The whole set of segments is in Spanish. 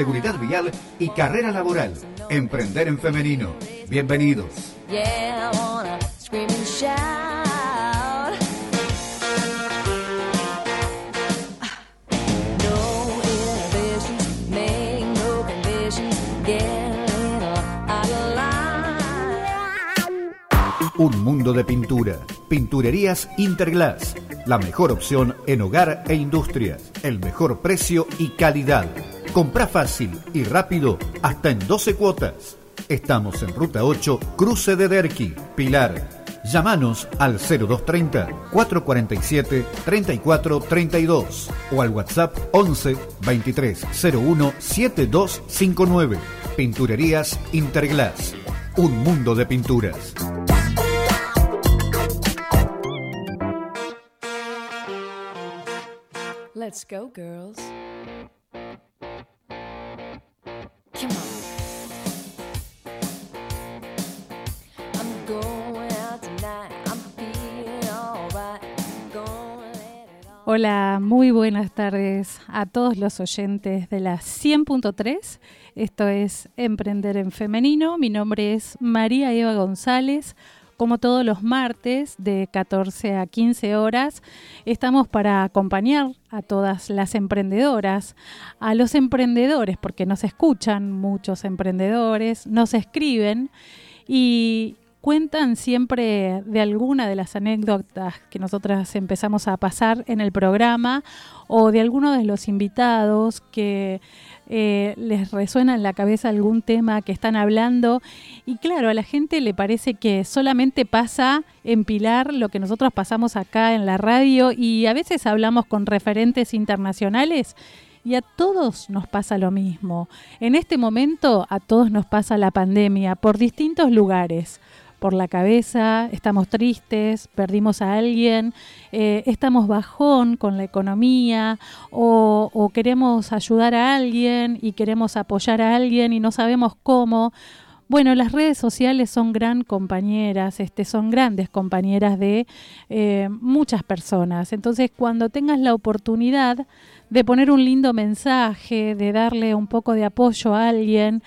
seguridad vial y carrera laboral. Emprender en femenino. Bienvenidos. Un mundo de pintura. Pinturerías Interglass. La mejor opción en hogar e industrias. El mejor precio y calidad. Compra fácil y rápido hasta en 12 cuotas. Estamos en Ruta 8, Cruce de Derqui, Pilar. Llámanos al 0230 447 3432 o al WhatsApp 11 2301 7259. Pinturerías Interglass. Un mundo de pinturas. Let's go, girls. Hola, muy buenas tardes a todos los oyentes de la 100.3. Esto es Emprender en Femenino. Mi nombre es María Eva González como todos los martes de 14 a 15 horas, estamos para acompañar a todas las emprendedoras, a los emprendedores, porque nos escuchan muchos emprendedores, nos escriben y cuentan siempre de alguna de las anécdotas que nosotras empezamos a pasar en el programa o de alguno de los invitados que eh, les resuena en la cabeza algún tema que están hablando. Y claro, a la gente le parece que solamente pasa en Pilar lo que nosotros pasamos acá en la radio y a veces hablamos con referentes internacionales. Y a todos nos pasa lo mismo. En este momento a todos nos pasa la pandemia por distintos lugares por la cabeza, estamos tristes, perdimos a alguien, eh, estamos bajón con la economía o, queremos ayudar a alguien y queremos apoyar a alguien y no sabemos cómo. Bueno, las redes sociales son gran compañeras, este, son grandes compañeras de eh, muchas personas. Entonces, cuando tengas la oportunidad de poner un lindo mensaje, de darle un poco de apoyo a alguien,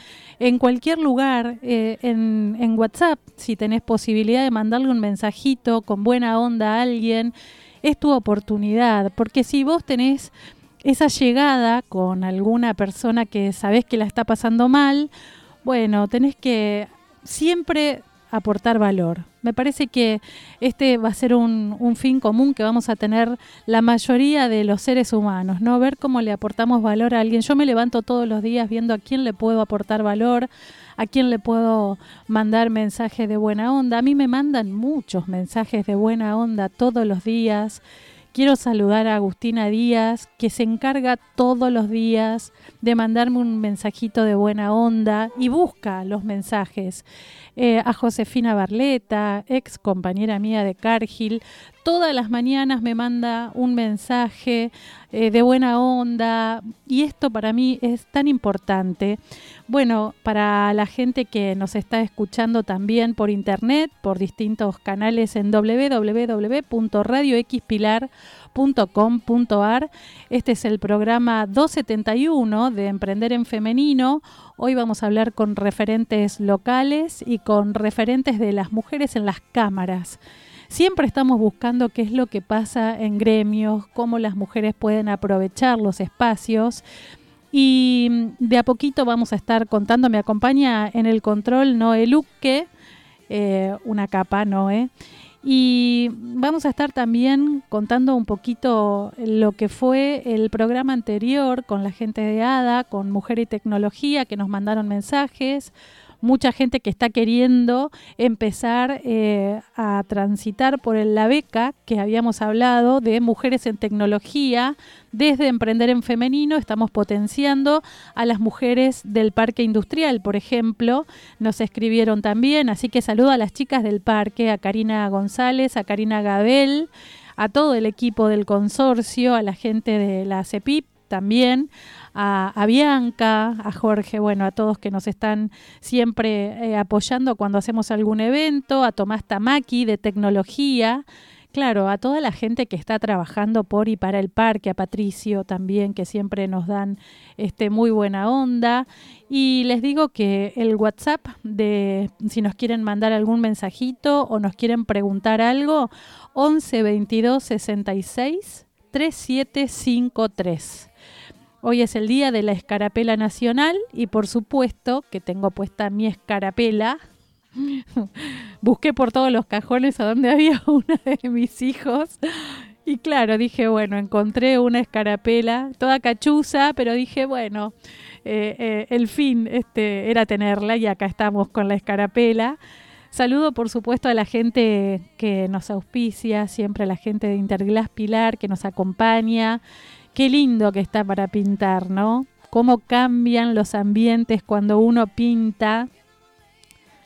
en cualquier lugar, eh, en, en WhatsApp, si tenés posibilidad de mandarle un mensajito con buena onda a alguien, es tu oportunidad, porque si vos tenés esa llegada con alguna persona que sabés que la está pasando mal, bueno, tenés que siempre aportar valor. Me parece que este va a ser un, fin común que vamos a tener la mayoría de los seres humanos, ¿no? Ver cómo le aportamos valor a alguien. Yo me levanto todos los días viendo a quién le puedo aportar valor, a quién le puedo mandar mensajes de buena onda. A mí me mandan muchos mensajes de buena onda todos los días. Quiero saludar a Agustina Díaz, que se encarga todos los días de mandarme un mensajito de buena onda y busca los mensajes. Eh, a Josefina Barleta, ex compañera mía de Cargill, todas las mañanas me manda un mensaje eh, de buena onda y esto para mí es tan importante. Bueno, para la gente que nos está escuchando también por internet, por distintos canales en www.radioxpilar.com.ar. Este es el programa 271 de Emprender en Femenino. Hoy vamos a hablar con referentes locales y con referentes de las mujeres en las cámaras. Siempre estamos buscando qué es lo que pasa en gremios, cómo las mujeres pueden aprovechar los espacios. Y de a poquito vamos a estar contando, me acompaña en el control Noé Luque, eh, una capa Noé. Y vamos a estar también contando un poquito lo que fue el programa anterior con la gente de ADA, con Mujer y Tecnología, que nos mandaron mensajes, mucha gente que está queriendo empezar eh, a transitar por la beca que habíamos hablado de mujeres en tecnología. Desde Emprender en Femenino estamos potenciando a las mujeres del parque industrial, por ejemplo. Nos escribieron también, así que saludo a las chicas del parque, a Karina González, a Karina Gabel, a todo el equipo del consorcio, a la gente de la CEPIP también, a, Bianca, a Jorge, bueno, a todos que nos están siempre eh, apoyando cuando hacemos algún evento, a Tomás Tamaki de tecnología, claro, a toda la gente que está trabajando por y para el parque, a Patricio también, que siempre nos dan este, muy buena onda. Y les digo que el WhatsApp de si nos quieren mandar algún mensajito o nos quieren preguntar algo, 11 22 66 3753. Hoy es el día de la escarapela nacional y por supuesto que tengo puesta mi escarapela. Busqué por todos los cajones a donde había uno de mis hijos. Y claro, dije, bueno, encontré una escarapela, toda cachuza, pero dije, bueno, eh, eh, el fin este, era tenerla y acá estamos con la escarapela. Saludo, por supuesto, a la gente que nos auspicia, siempre a la gente de Interglass Pilar que nos acompaña. Qué lindo que está para pintar, ¿no? Cómo cambian los ambientes cuando uno pinta.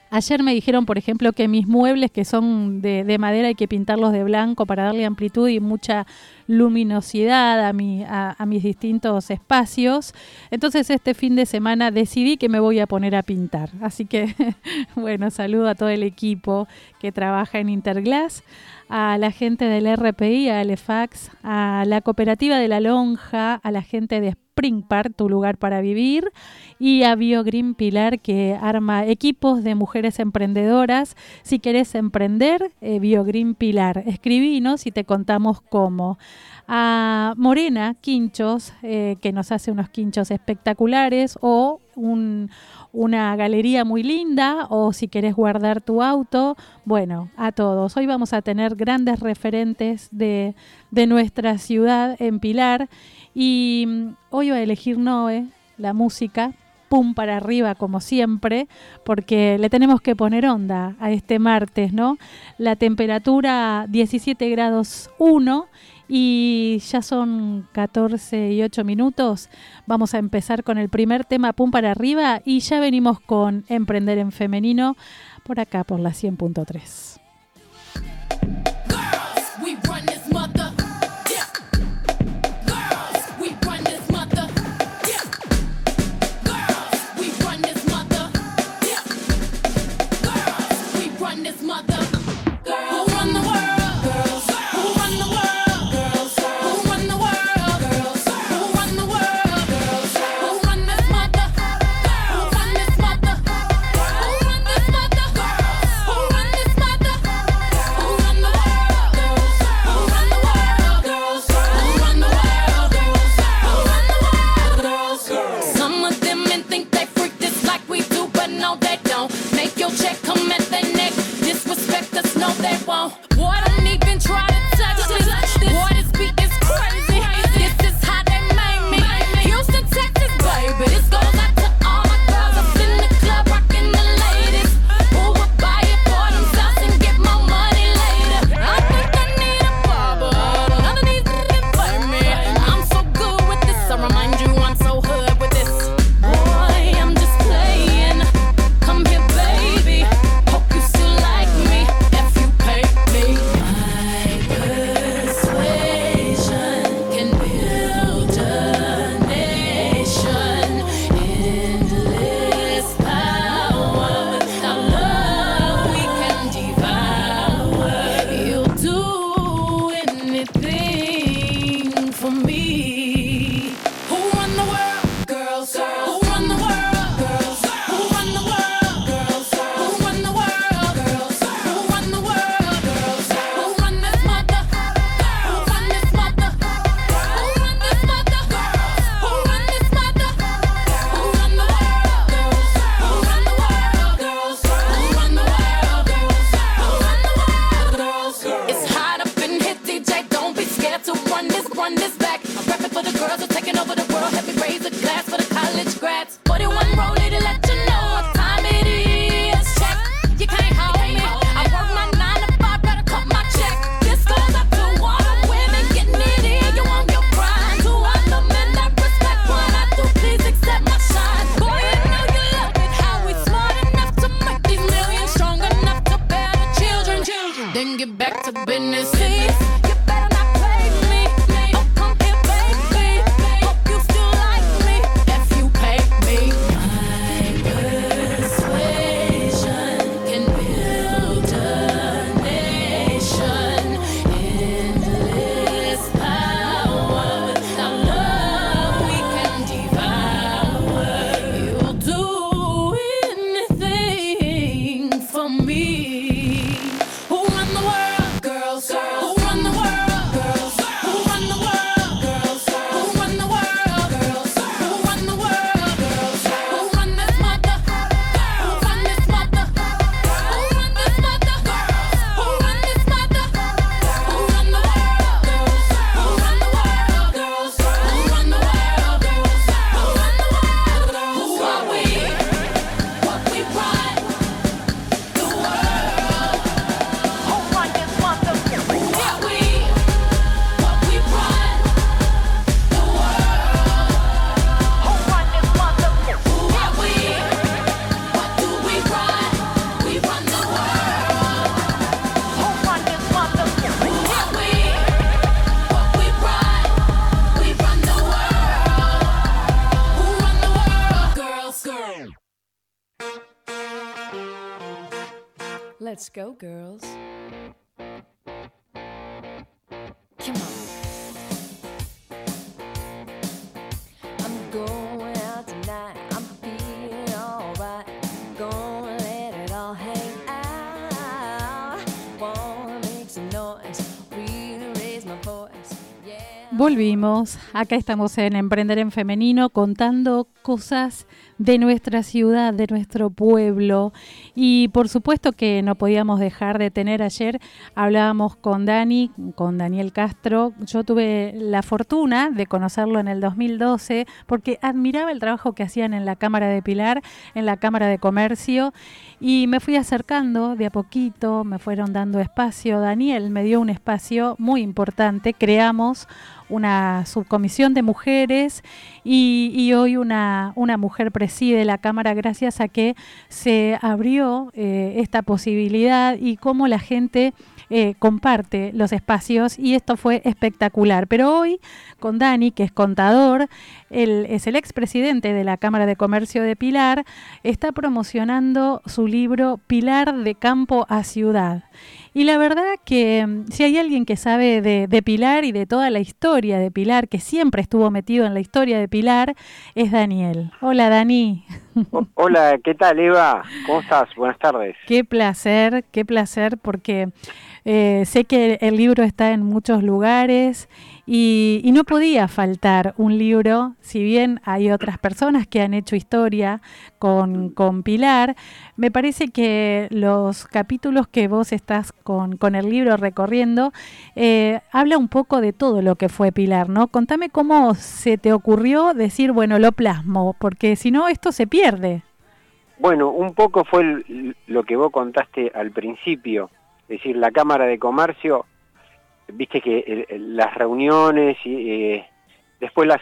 Ayer me dijeron, por ejemplo, que mis muebles que son de, madera hay que pintarlos de blanco para darle amplitud y mucha luminosidad a, a, mis distintos espacios. Entonces este fin de semana decidí que me voy a poner a pintar. Así que, bueno, saludo a todo el equipo que trabaja en Interglass, a la gente del RPI, a Alefax, a la cooperativa de la Lonja, a la gente de Spring Park, tu lugar para vivir, y a BioGreen Pilar, que arma equipos de mujeres emprendedoras. Si querés emprender, eh, BioGreen Pilar, escribinos y te contamos cómo. A Morena Quinchos, eh, que nos hace unos quinchos espectaculares, o una galería muy linda, o si querés guardar tu auto, bueno, a todos. Hoy vamos a tener grandes referentes de, de nuestra ciudad en Pilar y mm, hoy voy a elegir Noé, la música, pum para arriba como siempre, porque le tenemos que poner onda a este martes, ¿no? La temperatura 17 grados 1 y ya son 14 y 8 minutos. Vamos a empezar con el primer tema, pum para arriba, y ya venimos con Emprender en Femenino por acá, por la 100.3. girls. Volvimos, acá estamos en Emprender en Femenino contando cosas de nuestra ciudad, de nuestro pueblo. Y por supuesto que no podíamos dejar de tener ayer, hablábamos con Dani, con Daniel Castro, yo tuve la fortuna de conocerlo en el 2012 porque admiraba el trabajo que hacían en la Cámara de Pilar, en la Cámara de Comercio y me fui acercando de a poquito, me fueron dando espacio, Daniel me dio un espacio muy importante, creamos una subcomisión de mujeres y, hoy una, una, mujer preside la Cámara gracias a que se abrió eh, esta posibilidad y cómo la gente eh, comparte los espacios y esto fue espectacular. Pero hoy con Dani, que es contador, él es el expresidente de la Cámara de Comercio de Pilar, está promocionando su libro Pilar de Campo a Ciudad. Y la verdad que mm, si hay alguien que sabe de, de, Pilar y de toda la historia de Pilar, que siempre estuvo metido en la historia de Pilar, es Daniel. Hola Dani. Hola, ¿qué tal Eva? ¿Cómo estás? Buenas tardes. Qué placer, qué placer porque eh, sé que el libro está en muchos lugares y, y, no podía faltar un libro, si bien hay otras personas que han hecho historia con, Pilar, me parece que los capítulos que vos estás con, el libro recorriendo eh, habla un poco de todo lo que fue Pilar, ¿no? Contame cómo se te ocurrió decir, bueno, lo plasmo, porque si no, esto se pierde. Bueno, un poco fue lo que vos contaste al principio, es decir, la Cámara de Comercio viste que eh, las reuniones y eh, después las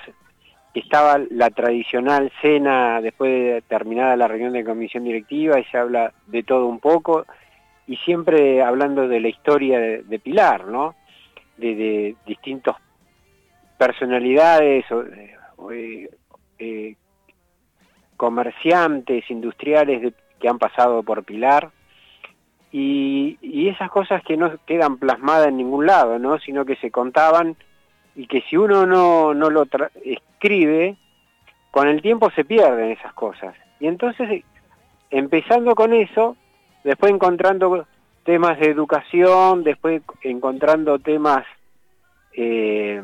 estaba la tradicional cena después de terminada la reunión de comisión directiva y se habla de todo un poco y siempre hablando de la historia de, Pilar, ¿no? De, distintos personalidades o, eh, eh, comerciantes, industriales que han pasado por Pilar y, y, esas cosas que no quedan plasmadas en ningún lado, ¿no? sino que se contaban y que si uno no, no lo escribe, con el tiempo se pierden esas cosas. Y entonces, empezando con eso, después encontrando temas de educación, después encontrando temas eh,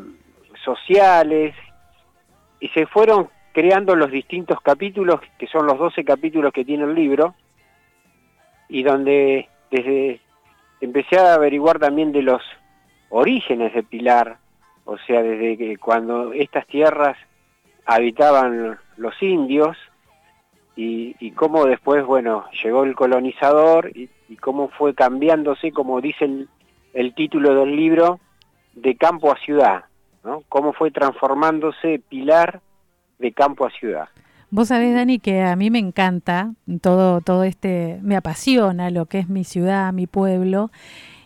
sociales, y se fueron creando los distintos capítulos, que son los 12 capítulos que tiene el libro, y donde desde empecé a averiguar también de los orígenes de Pilar, o sea, desde que cuando estas tierras habitaban los indios y, cómo después, bueno, llegó el colonizador y, y cómo fue cambiándose, como dice el, el, título del libro, de campo a ciudad, ¿no? Cómo fue transformándose Pilar de campo a ciudad. Vos sabés, Dani, que a mí me encanta todo, todo este, me apasiona lo que es mi ciudad, mi pueblo.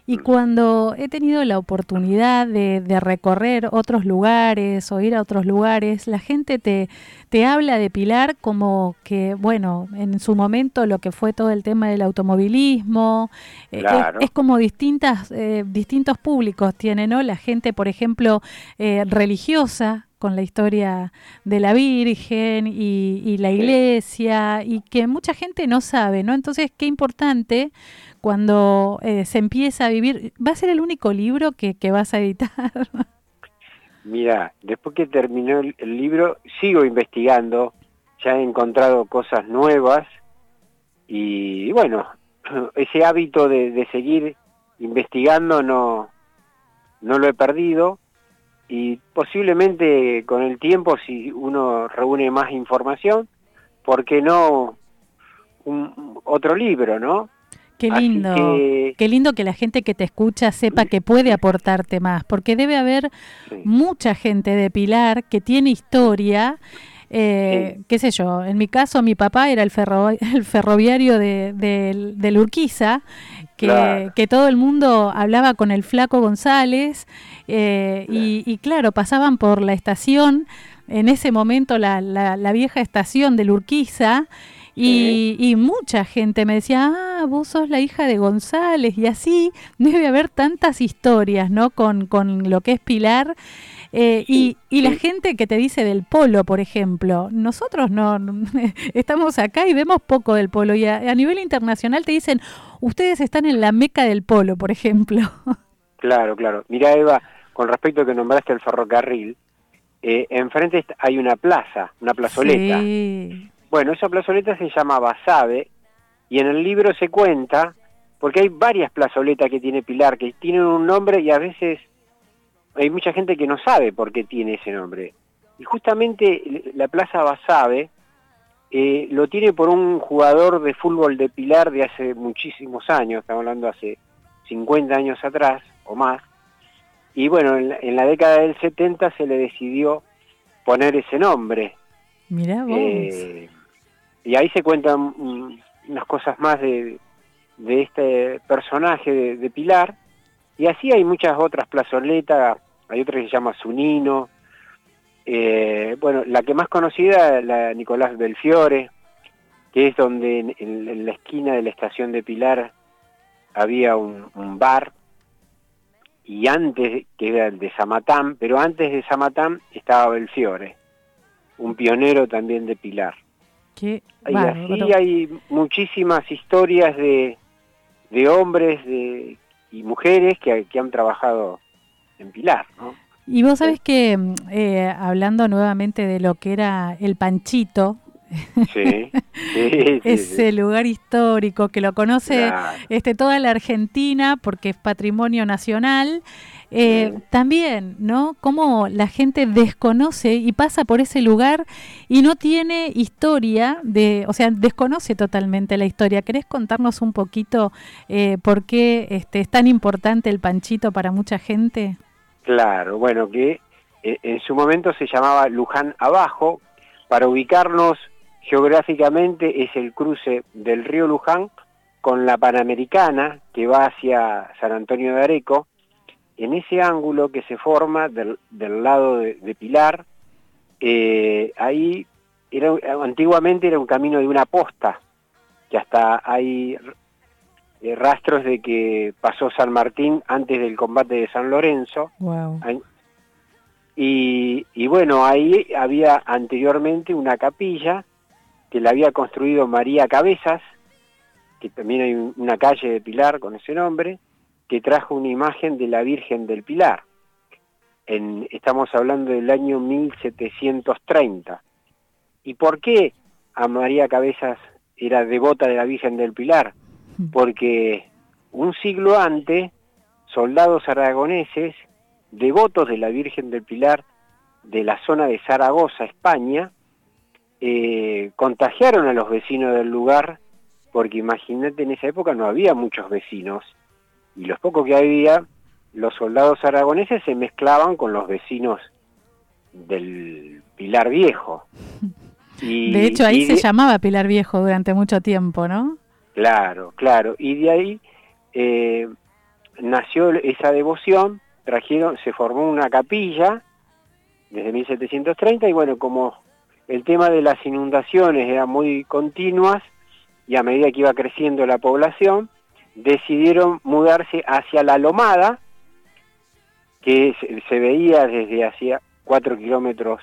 Y cuando he tenido la oportunidad de, de, recorrer otros lugares o ir a otros lugares, la gente te, te habla de Pilar como que, bueno, en su momento lo que fue todo el tema del automovilismo, claro. eh, es, es, como distintas, eh, distintos públicos tiene, ¿no? La gente, por ejemplo, eh, religiosa, con la historia de la Virgen y, y, la iglesia y que mucha gente no sabe, ¿no? Entonces, qué importante cuando eh, se empieza a vivir. ¿Va a ser el único libro que, que vas a editar? Mira, después que terminó el, el, libro, sigo investigando, ya he encontrado cosas nuevas y bueno, ese hábito de, de seguir investigando no, no lo he perdido y posiblemente con el tiempo si uno reúne más información, ¿por qué no un, otro libro, no? Qué lindo, que... qué lindo que la gente que te escucha sepa que puede aportarte más, porque debe haber sí. mucha gente de Pilar que tiene historia, eh, sí. qué sé yo, en mi caso mi papá era el, ferro, el ferroviario de, de, de Urquiza, que, claro. que, todo el mundo hablaba con el flaco González, eh, claro. Y, y, claro, pasaban por la estación en ese momento la, la, la vieja estación de Lurquiza y, y mucha gente me decía, ah, vos sos la hija de González y así debe haber tantas historias, ¿no? Con, con lo que es Pilar. Eh, y, y la gente que te dice del polo, por ejemplo, nosotros no estamos acá y vemos poco del polo y a, a nivel internacional te dicen, ustedes están en la meca del polo, por ejemplo. Claro, claro. Mira, Eva, con respecto a que nombraste el ferrocarril, eh, enfrente hay una plaza, una plazoleta. Sí. Bueno, esa plazoleta se llama Basabe y en el libro se cuenta, porque hay varias plazoletas que tiene Pilar, que tienen un nombre y a veces hay mucha gente que no sabe por qué tiene ese nombre. Y justamente la Plaza Basabe eh, lo tiene por un jugador de fútbol de Pilar de hace muchísimos años, estamos hablando hace 50 años atrás o más. Y bueno, en la, en la década del 70 se le decidió poner ese nombre. Mirá vos. Eh, y ahí se cuentan unas cosas más de, este personaje de, Pilar. Y así hay muchas otras plazoletas, hay otra que se llama Zunino. Eh, bueno, la que más conocida la Nicolás Belfiore, que es donde en la esquina de la estación de Pilar había un, un bar, y antes, que era el de Zamatán, pero antes de Zamatán estaba Belfiore, un pionero también de Pilar. Qué Y bárbaro. así hay muchísimas historias de, de hombres de, y mujeres que, que han trabajado en Pilar, ¿no? Y vos sabés que, eh, hablando nuevamente de lo que era el Panchito, Sí, sí, sí, ese lugar histórico que lo conoce Claro. este, toda la Argentina porque es patrimonio nacional, eh, Sí. también, ¿no? Cómo la gente desconoce y pasa por ese lugar y no tiene historia, de, o sea, desconoce totalmente la historia. ¿Querés contarnos un poquito eh, por qué este, es tan importante el Panchito para mucha gente? Claro, bueno, que eh, en su momento se llamaba Luján Abajo. Para ubicarnos geográficamente es el cruce del río Luján con la Panamericana que va hacia San Antonio de Areco. En ese ángulo que se forma del, del lado de, de Pilar, eh, ahí era, antiguamente era un camino de una posta, que hasta hay eh, rastros de que pasó San Martín antes del combate de San Lorenzo. Wow. Y, y bueno, ahí había anteriormente una capilla que la había construido María Cabezas, que también hay un- una calle de Pilar con ese nombre, que trajo una imagen de la Virgen del Pilar. En, estamos hablando del año 1730. ¿Y por qué a María Cabezas era devota de la Virgen del Pilar? Porque un siglo antes, soldados aragoneses devotos de la Virgen del Pilar de la zona de Zaragoza, España, eh, contagiaron a los vecinos del lugar, porque imagínate, en esa época no había muchos vecinos, y los pocos que había, los soldados aragoneses se mezclaban con los vecinos del Pilar Viejo. Y, De hecho, ahí se llamaba Pilar Viejo durante mucho tiempo, ¿no? Claro, claro. Y de ahí eh, nació esa devoción, trajeron, se formó una capilla desde 1730 y bueno, como el tema de las inundaciones era muy continuas y a medida que iba creciendo la población, decidieron mudarse hacia la Lomada, que se, se veía desde hacía cuatro kilómetros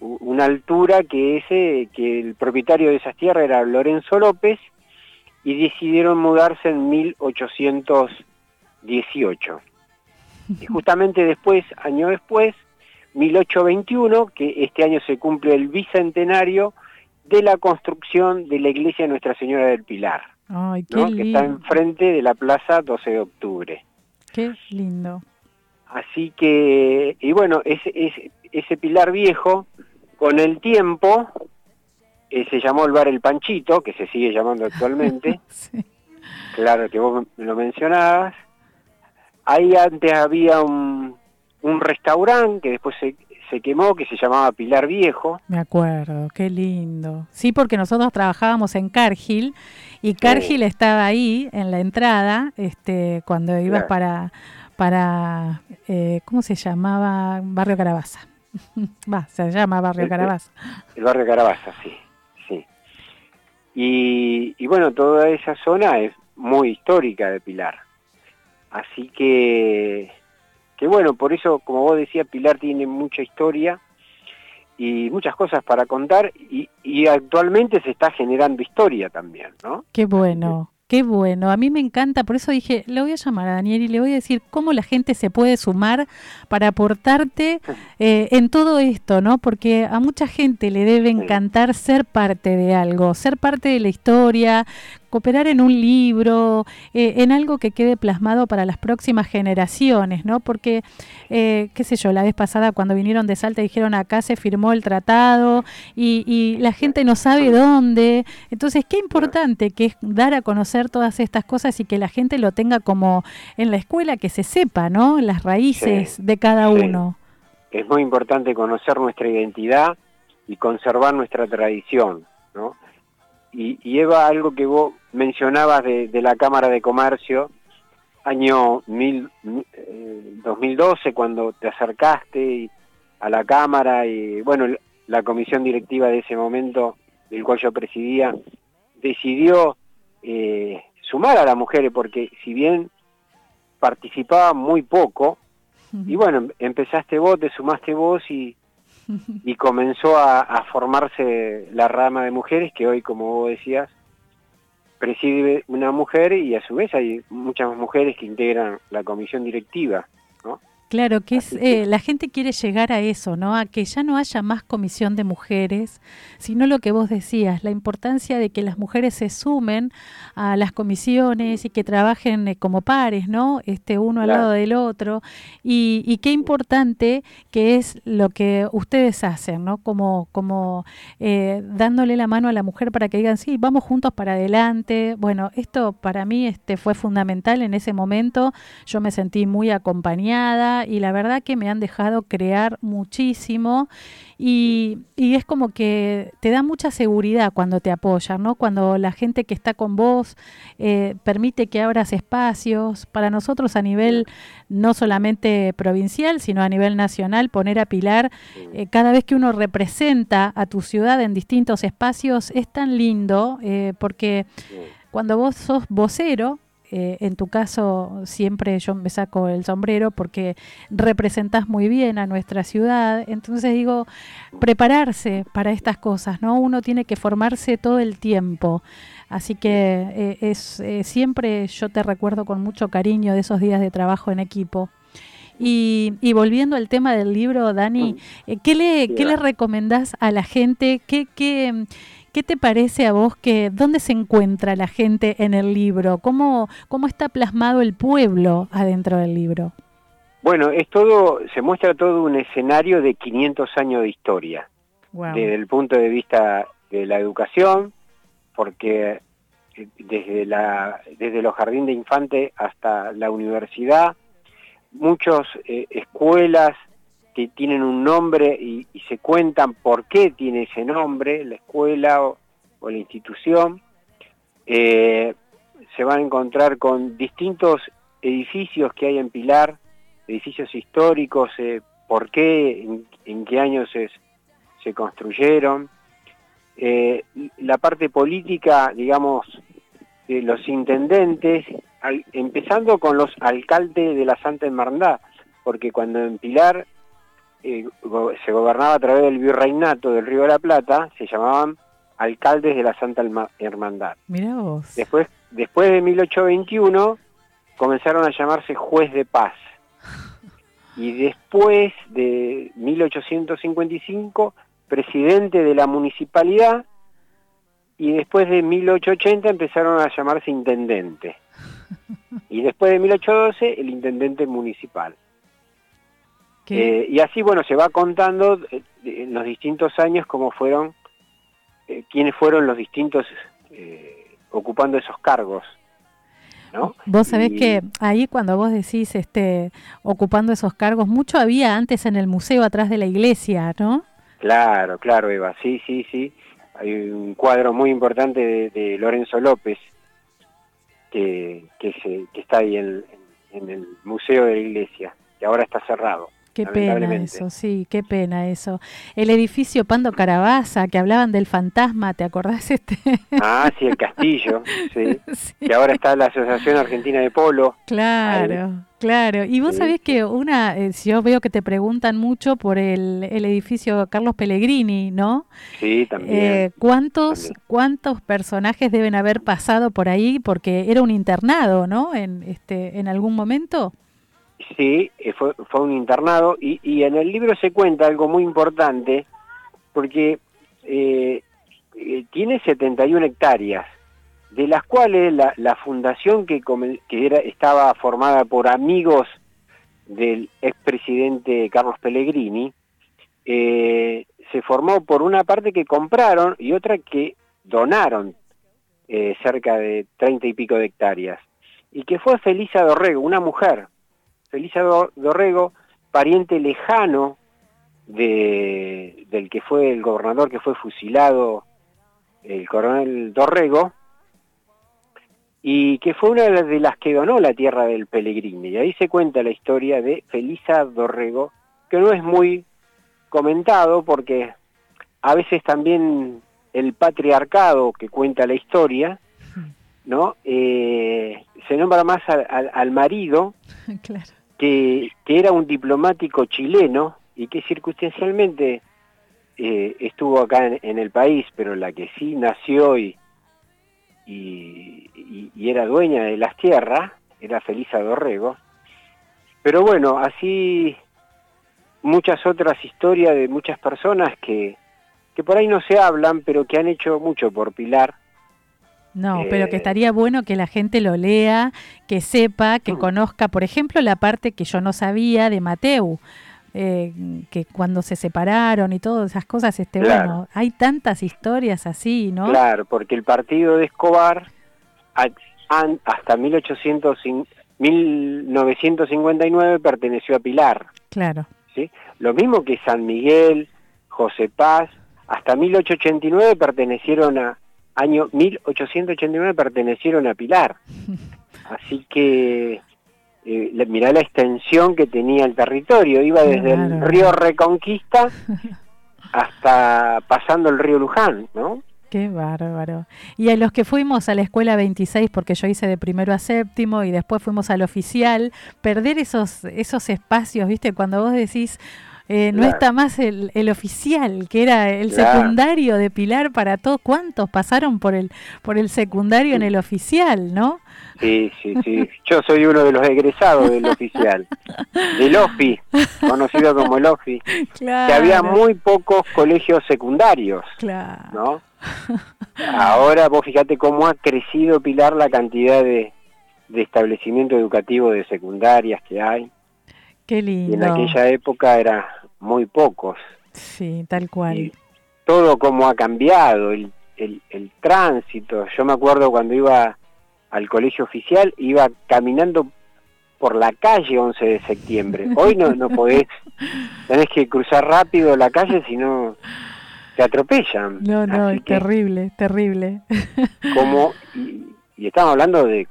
una altura que ese que el propietario de esas tierras era Lorenzo López y decidieron mudarse en 1818. Y justamente después, año después, 1821, que este año se cumple el bicentenario de la construcción de la iglesia de Nuestra Señora del Pilar, Ay, qué ¿no? que está enfrente de la plaza 12 de octubre. Qué lindo. Así que, y bueno, ese, ese, ese pilar viejo, con el tiempo, eh, se llamó el bar El Panchito, que se sigue llamando actualmente, Sí. claro que vos lo mencionabas. Ahí antes había un, un restaurante que después se, se quemó, que se llamaba Pilar Viejo. Me acuerdo, qué lindo. Sí, porque nosotros trabajábamos en Cargill y Cargill estaba ahí en la entrada, este, cuando ibas Claro. para, para eh, ¿cómo se llamaba? Barrio Carabaza. Va, se llama Barrio El- Carabás. El barrio Carabaza, sí, sí. Y, y bueno, toda esa zona es muy histórica de Pilar. Así que, que bueno, por eso, como vos decías, Pilar tiene mucha historia y muchas cosas para contar y, y actualmente se está generando historia también, ¿no? Qué bueno, qué bueno. A mí me encanta, por eso dije, le voy a llamar a Daniel y le voy a decir cómo la gente se puede sumar para aportarte eh, en todo esto, ¿no? Porque a mucha gente le debe encantar ser parte de algo, ser parte de la historia, cooperar en un libro, eh, en algo que quede plasmado para las próximas generaciones, ¿no? Porque, eh, qué sé yo, la vez pasada cuando vinieron de Salta dijeron acá se firmó el tratado y, y la gente no sabe dónde. Entonces, qué importante que es dar a conocer todas estas cosas y que la gente lo tenga como en la escuela, que se sepa, ¿no? Las raíces Sí, de cada sí. uno. es muy importante conocer nuestra identidad y conservar nuestra tradición, ¿no? Y, y Eva, algo que vos mencionabas de, de la Cámara de Comercio, año mil, eh, 2012, cuando te acercaste y- a la Cámara y, bueno, la comisión directiva de ese momento, del cual yo presidía, decidió eh, sumar a las mujeres, porque si bien participaban muy poco, y bueno, em- empezaste vos, te sumaste vos y, y comenzó a, formarse la rama de mujeres que hoy, como vos decías, preside una mujer y a su vez hay muchas mujeres que integran la comisión directiva. Claro, que es, que- eh, la gente quiere llegar a eso, ¿no? A que ya no haya más comisión de mujeres, sino lo que vos decías, la importancia de que las mujeres se sumen a las comisiones y que trabajen eh, como pares, ¿no? Este uno al lado del otro. Y, y qué importante que es lo que ustedes hacen, ¿no? Como, como eh, dándole la mano a la mujer para que digan, sí, vamos juntos para adelante. Bueno, esto para mí este, fue fundamental en ese momento. Yo me sentí muy acompañada y la verdad que me han dejado crear muchísimo y, y es como que te da mucha seguridad cuando te apoyan, ¿no? Cuando la gente que está con vos eh, permite que abras espacios. Para nosotros a nivel no solamente provincial, sino a nivel nacional, poner a Pilar, eh, cada vez que uno representa a tu ciudad en distintos espacios, es tan lindo eh, porque cuando vos sos vocero, eh, en tu caso siempre yo me saco el sombrero porque representás muy bien a nuestra ciudad, entonces digo, prepararse para estas cosas, ¿no? Uno tiene que formarse todo el tiempo. Así que eh, es eh, siempre yo te recuerdo con mucho cariño de esos días de trabajo en equipo. Y, y volviendo al tema del libro, Dani, eh, ¿qué, le, ¿qué le recomendás a la gente? ¿Qué, qué, ¿Qué te parece a vos que dónde se encuentra la gente en el libro? ¿Cómo, cómo está plasmado el pueblo adentro del libro? Bueno, es todo, se muestra todo un escenario de 500 años de historia, Wow. desde el punto de vista de la educación, porque eh, desde, la, desde los jardines de infante hasta la universidad, muchas escuelas que tienen un nombre y, se cuentan por qué tiene ese nombre, la escuela o, la institución, eh, se van a encontrar con distintos edificios que hay en Pilar, edificios históricos, eh, por qué, en, qué años se, construyeron. Eh, la parte política, digamos, de los intendentes, empezando con los alcaldes de la Santa Hermandad, porque cuando en Pilar eh, go- se gobernaba a través del virreinato del Río de la Plata, se llamaban alcaldes de la Santa Herma- Hermandad. Mirá vos. Después, después de 1821 comenzaron a llamarse juez de paz. Y después de 1855, presidente de la municipalidad. Y después de 1880 empezaron a llamarse intendente. Y después de 1812, el intendente municipal. Eh, y así, bueno, se va contando eh, en los distintos años cómo fueron, eh, quiénes fueron los distintos eh, ocupando esos cargos. ¿no? Vos sabés Y- que ahí cuando vos decís este ocupando esos cargos, mucho había antes en el museo atrás de la iglesia, ¿no? Claro, claro, Eva, sí, sí, sí. Hay un cuadro muy importante de, de Lorenzo López que, que, se, que está ahí en, en el Museo de la Iglesia, que ahora está cerrado. Qué pena eso, sí, qué pena eso. El edificio Pando Carabaza, que hablaban del fantasma, ¿te acordás este? Ah, sí, el castillo, sí. Sí, Que ahora está la Asociación Argentina de Polo. claro, claro. Y vos Sí. sabés que una, eh, si yo veo que te preguntan mucho por el, el edificio Carlos Pellegrini, ¿no? Sí, también. Eh, ¿Cuántos también. cuántos personajes deben haber pasado por ahí? Porque era un internado, ¿no? En este en algún momento. Sí, eh, fue, un internado y, en el libro se cuenta algo muy importante porque eh, eh, tiene 71 hectáreas, de las cuales la, fundación que, era, estaba formada por amigos del expresidente Carlos Pellegrini, eh, se formó por una parte que compraron y otra que donaron cerca de 30 y pico de hectáreas, y que fue Felisa Dorrego, una mujer, Felisa Do- Dorrego, pariente lejano de, del que fue el gobernador que fue fusilado, el coronel Dorrego, y que fue una de las que donó la tierra del Pellegrini. Y ahí se cuenta la historia de Felisa Dorrego, que no es muy comentado porque a veces también el patriarcado que cuenta la historia, ¿no? Eh, se nombra más al- marido, claro. que, que era un diplomático chileno y que circunstancialmente eh, estuvo acá en, en el país, pero la que sí nació y, y, y- y era dueña de las tierras era Felisa Dorrego. Pero bueno, así muchas otras historias de muchas personas que, que por ahí no se hablan, pero que han hecho mucho por Pilar. No, pero que Eh, estaría bueno que la gente lo lea, que sepa, que Mm. conozca, por ejemplo, la parte que yo no sabía de Mateu, eh, que cuando se separaron y todas esas cosas, este, Claro. bueno, hay tantas historias así, ¿no? Claro, porque el partido de Escobar hasta 1800 cin- 1959 perteneció a Pilar, Claro, ¿sí? Lo mismo que San Miguel, José Paz, hasta 1889 pertenecieron a año 1889 pertenecieron a Pilar. Así que eh, la- mirá la extensión que tenía el territorio, iba desde el río Reconquista hasta pasando el río Luján, ¿no? qué bárbaro. Y a los que fuimos a la escuela 26, porque yo hice de primero a séptimo y después fuimos al oficial, perder esos, esos espacios, ¿viste? Cuando vos decís, eh, no Claro. está más el, el oficial, que era el Claro. secundario de Pilar para todos. ¿Cuántos pasaron por el, por el secundario en el oficial, no? Sí, sí, sí. Yo soy uno de los egresados del oficial, del OFI, conocido como el OFI, Claro. que había muy pocos colegios secundarios, Claro. ¿no? Ahora vos fíjate cómo ha crecido, Pilar, la cantidad de, de establecimientos educativos de secundarias que hay, Qué y en aquella época era muy pocos. Sí, tal cual. Y todo como ha cambiado, el, el, el tránsito. Yo me acuerdo cuando iba al colegio oficial, iba caminando por la calle 11 de septiembre. Hoy no, no podés, tenés que cruzar rápido la calle, si no te atropellan. No, no, Así es terrible, terrible. como, y, y estamos hablando de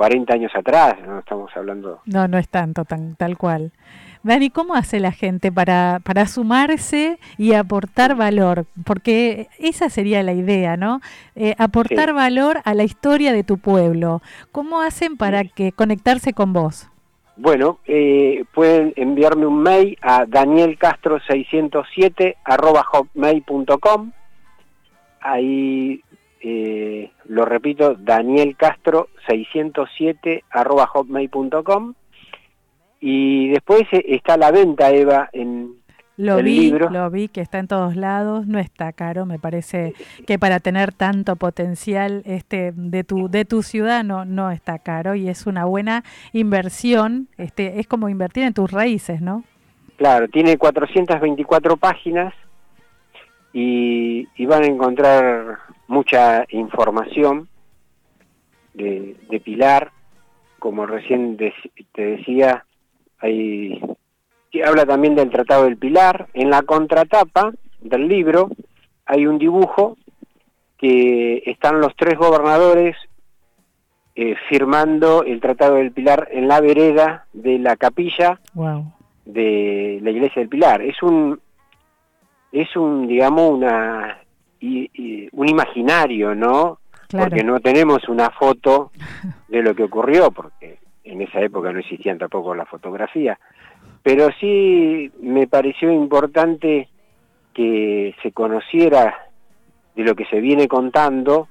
40 años atrás, no estamos hablando... No, no es tanto, tan, tal cual. Dani, ¿cómo hace la gente para, para sumarse y aportar valor? Porque esa sería la idea, ¿no? Eh, aportar Sí. valor a la historia de tu pueblo. ¿Cómo hacen para Sí. que conectarse con vos? Bueno, eh, pueden enviarme un mail a danielcastro607 arroba hotmail.com. Ahí eh, lo repito, danielcastro607 arroba hotmail.com. Y después eh, está la venta, Eva, en Lo el vi, libro. lo vi que está en todos lados, no está caro, me parece que para tener tanto potencial este de tu de tu ciudad no no está caro y es una buena inversión, este es como invertir en tus raíces, ¿no? Claro, tiene 424 páginas y, y van a encontrar mucha información de, de Pilar, como recién te decía, hay, que habla también del Tratado del Pilar. En la contratapa del libro hay un dibujo que están los tres gobernadores eh, firmando el Tratado del Pilar en la vereda de la capilla Wow. de la iglesia del Pilar. Es un, es un, digamos, una, y- y un imaginario, ¿no? Claro. Porque no tenemos una foto de lo que ocurrió, porque en esa época no existían tampoco la fotografía. Pero sí me pareció importante que se conociera de lo que se viene contando,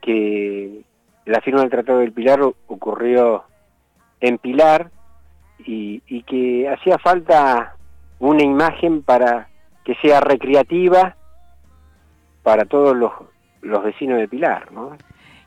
que la firma del Tratado del Pilar ocurrió en Pilar y, y que hacía falta una imagen para que sea recreativa para todos los, los vecinos de Pilar, ¿no?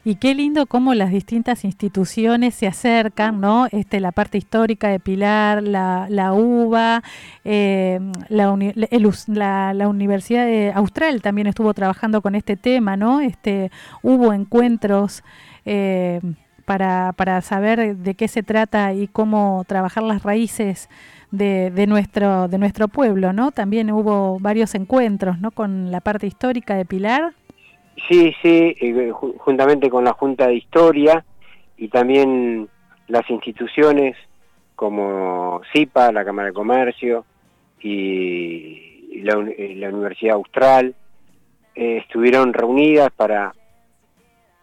Y qué lindo cómo las distintas instituciones se acercan, ¿no? Este, la parte histórica de Pilar, la, la UBA, eh, la, uni- la Universidad de Austral también estuvo trabajando con este tema, ¿no? Este, hubo encuentros eh, para, para saber de qué se trata y cómo trabajar las raíces de, de nuestro, de nuestro pueblo, ¿no? También hubo varios encuentros, ¿no? Con la parte histórica de Pilar. Sí, sí, eh, ju- juntamente con la Junta de Historia y también las instituciones como CIPA, la Cámara de Comercio y, eh, la Universidad Austral eh, estuvieron reunidas para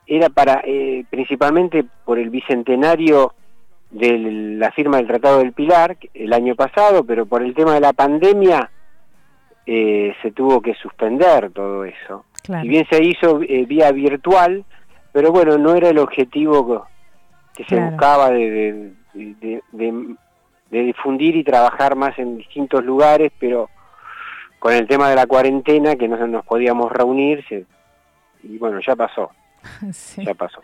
era para eh, principalmente por el bicentenario de la firma del Tratado del Pilar el año pasado, pero por el tema de la pandemia eh, se tuvo que suspender todo eso. Claro. Si bien se hizo eh, vía virtual, pero bueno, no era el objetivo que se Claro. buscaba de, de- de- de- de difundir y trabajar más en distintos lugares, pero con el tema de la cuarentena, que no nos podíamos reunir, se- y bueno, ya pasó, Sí. ya pasó.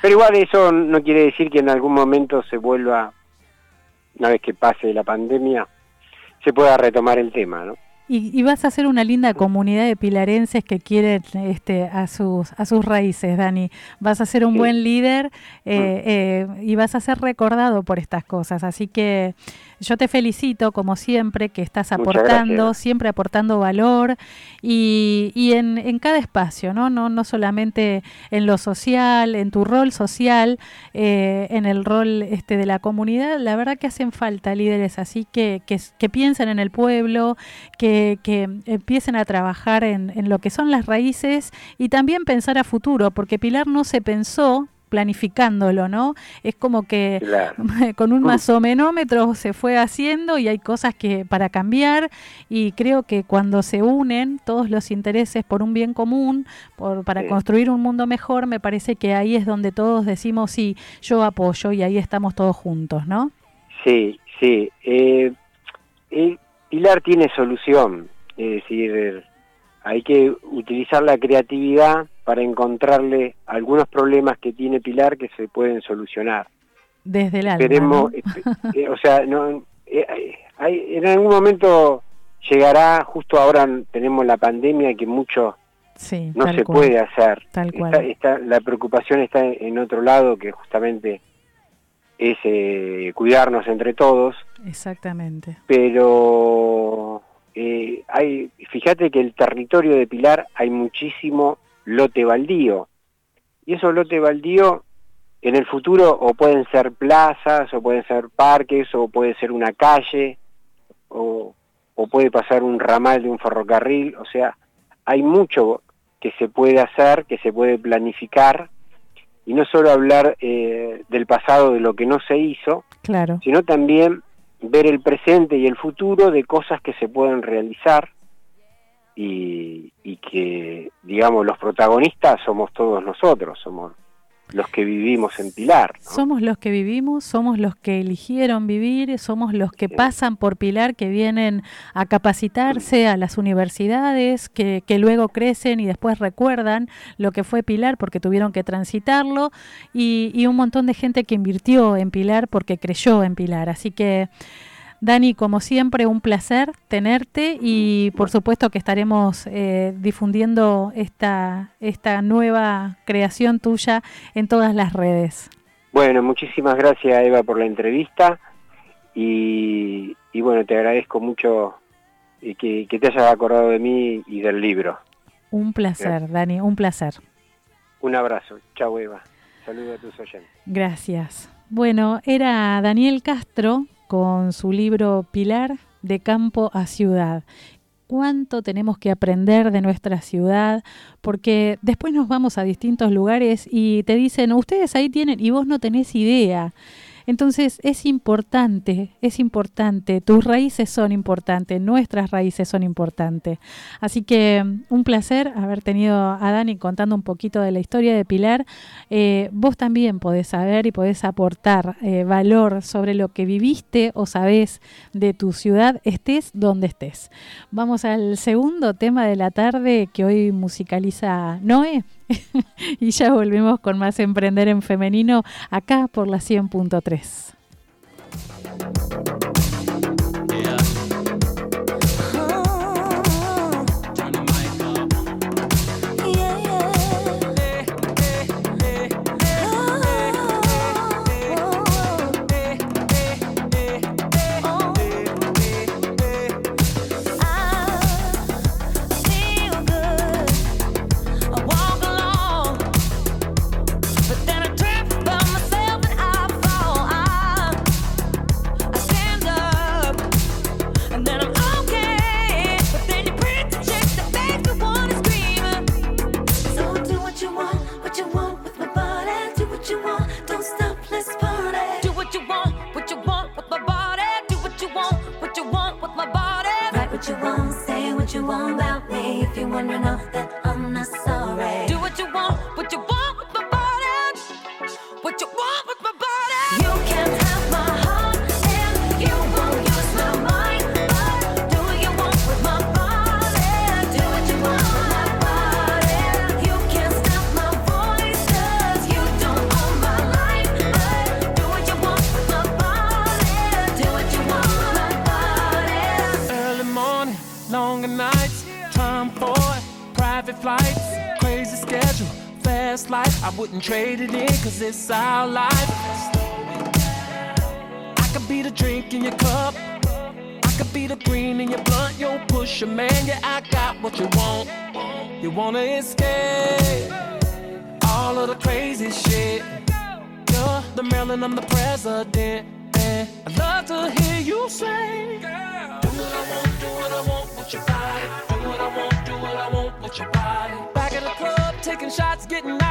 Pero igual eso no quiere decir que en algún momento se vuelva, una vez que pase la pandemia, se pueda retomar el tema, ¿no? Y, y vas a ser una linda comunidad de pilarenses que quieren este, a sus a sus raíces, Dani. Vas a ser un Sí. buen líder eh, eh, y vas a ser recordado por estas cosas. Así que yo te felicito, como siempre, que estás aportando, siempre aportando valor y, y en, en cada espacio, ¿no? ¿no? No solamente en lo social, en tu rol social, eh, en el rol este, de la comunidad. La verdad que hacen falta líderes así que, que, que piensen en el pueblo, que, que empiecen a trabajar en, en lo que son las raíces y también pensar a futuro, porque Pilar no se pensó planificándolo, ¿no? Es como que Claro. con un masomenómetro se fue haciendo y hay cosas que para cambiar y creo que cuando se unen todos los intereses por un bien común, por, para Sí. construir un mundo mejor, me parece que ahí es donde todos decimos sí, yo apoyo y ahí estamos todos juntos, ¿no? Sí, sí. Eh, el Pilar tiene solución, es decir, hay que utilizar la creatividad para encontrarle algunos problemas que tiene Pilar que se pueden solucionar. Desde el alma. Esperemos, ¿no? espe- eh, o sea, no, eh, hay- en algún momento llegará, justo ahora tenemos la pandemia que mucho Sí, no se cual. puede hacer. Tal Está- cual. está- la preocupación está en otro lado que justamente es eh, cuidarnos entre todos Exactamente. pero eh, hay, fíjate que el territorio de Pilar hay muchísimo lote baldío. Y esos lote baldío en el futuro o pueden ser plazas, o pueden ser parques, o puede ser una calle, o, o puede pasar un ramal de un ferrocarril. O sea, hay mucho que se puede hacer, que se puede planificar, y no solo hablar eh, del pasado, de lo que no se hizo, Claro. sino también ver el presente y el futuro de cosas que se pueden realizar y, y que, digamos, los protagonistas somos todos nosotros, somos los que vivimos en Pilar. ¿no? Somos los que vivimos, somos los que eligieron vivir, somos los que pasan por Pilar, que vienen a capacitarse a las universidades, que, que luego crecen y después recuerdan lo que fue Pilar porque tuvieron que transitarlo, y, y un montón de gente que invirtió en Pilar porque creyó en Pilar. Así que, Dani, como siempre, un placer tenerte y por supuesto que estaremos eh, difundiendo esta, esta nueva creación tuya en todas las redes. Bueno, muchísimas gracias Eva por la entrevista y, y bueno, te agradezco mucho que, que te hayas acordado de mí y del libro. Un placer, Dani, un placer. Un abrazo. Chao Eva. Saludos a tus oyentes. Gracias. Bueno, era Daniel Castro, con su libro Pilar de campo a ciudad cuánto tenemos que aprender de nuestra ciudad, porque después nos vamos a distintos lugares y te dicen, ustedes ahí tienen y vos no tenés idea. Entonces es importante, es importante, tus raíces son importantes, nuestras raíces son importantes. Así que un placer haber tenido a Dani contando un poquito de la historia de Pilar. Eh, vos también podés saber y podés aportar eh, valor sobre lo que viviste o sabés de tu ciudad, estés donde estés. Vamos al segundo tema de la tarde que hoy musicaliza Noé. y ya volvemos con más Emprender en Femenino acá por la 100.3. wouldn't trade it in, cause it's our life. I could be the drink in your cup. I could be the green in your blunt. Yo, push man, yeah, I got what you want. You wanna escape all of the crazy shit. You're the Maryland, I'm the president. I'd love to hear you say, Do what I want, do what I want with your body. Do what I want, do what I want with your body. Back at the club, taking shots, getting naughty.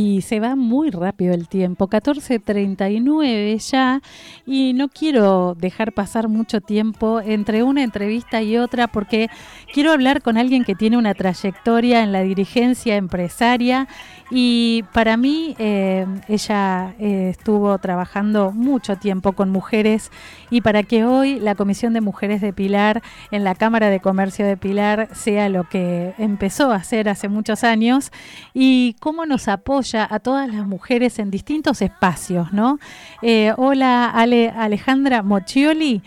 Y se va muy rápido el tiempo, 14.39 ya, y no quiero dejar pasar mucho tiempo entre una entrevista y otra porque quiero hablar con alguien que tiene una trayectoria en la dirigencia empresaria y para mí eh, ella eh, estuvo trabajando mucho tiempo con mujeres y para que hoy la Comisión de Mujeres de Pilar en la Cámara de Comercio de Pilar sea lo que empezó a hacer hace muchos años y cómo nos apoya a todas las mujeres en distintos espacios, ¿no? Eh, hola Ale, Alejandra Mochioli,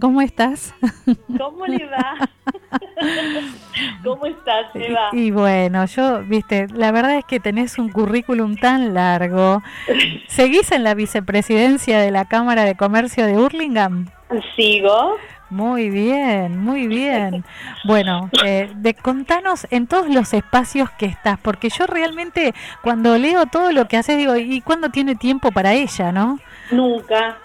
¿cómo estás? ¿Cómo le va? ¿Cómo estás, Eva? Y, y bueno, yo, viste, la verdad verdad es que tenés un currículum tan largo. ¿Seguís en la vicepresidencia de la Cámara de Comercio de Hurlingham? Sigo. Muy bien, muy bien. Bueno, eh, de, contanos en todos los espacios que estás, porque yo realmente cuando leo todo lo que haces digo, ¿y cuándo tiene tiempo para ella, no? Nunca.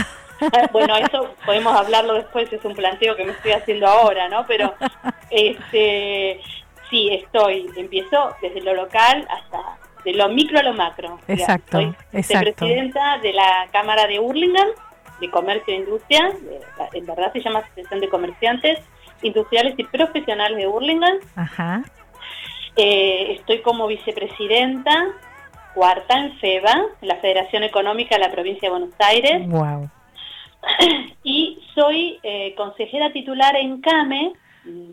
bueno, eso podemos hablarlo después, es un planteo que me estoy haciendo ahora, ¿no? Pero este sí, estoy, empiezo desde lo local hasta de lo micro a lo macro. Exacto, Soy exacto. presidenta de la Cámara de Hurlingham, de Comercio e Industria, en verdad se llama Asociación de Comerciantes Industriales y Profesionales de Hurlingham. Ajá. Eh, estoy como vicepresidenta, cuarta en FEBA, la Federación Económica de la Provincia de Buenos Aires. Wow. Y soy eh, consejera titular en CAME,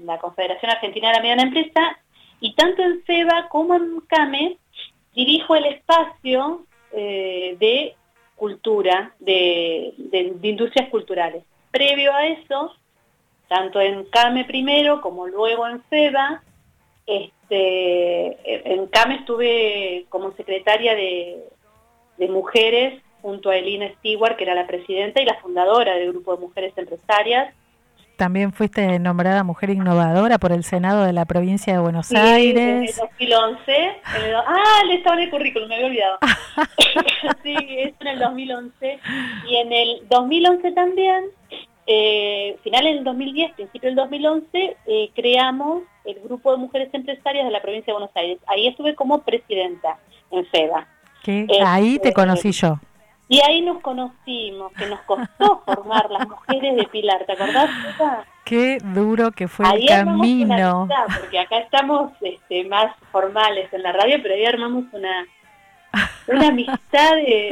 la Confederación Argentina de la Mediana Empresa, y tanto en FEBA como en CAME dirijo el espacio eh, de cultura, de, de, industrias culturales. Previo a eso, tanto en CAME primero como luego en FEBA, este, en CAME estuve como secretaria de, de mujeres junto a Elina Stewart, que era la presidenta y la fundadora del Grupo de Mujeres Empresarias, también fuiste nombrada mujer innovadora por el Senado de la provincia de Buenos Sí, En el Aires. 2011. en el do- ah, le estaba en el currículum, me había olvidado. sí, es en el 2011. Y en el 2011 también, eh, finales del 2010, principio del 2011, eh, creamos el grupo de mujeres empresarias de la provincia de Buenos Aires. Ahí estuve como presidenta en FEBA. Este, ahí te conocí yo. Y ahí nos conocimos, que nos costó formar las mujeres de Pilar, ¿te acordás? Qué duro que fue Ahí el una camino. amistad, porque acá estamos este, más formales en la radio, pero ahí armamos una una amistad de,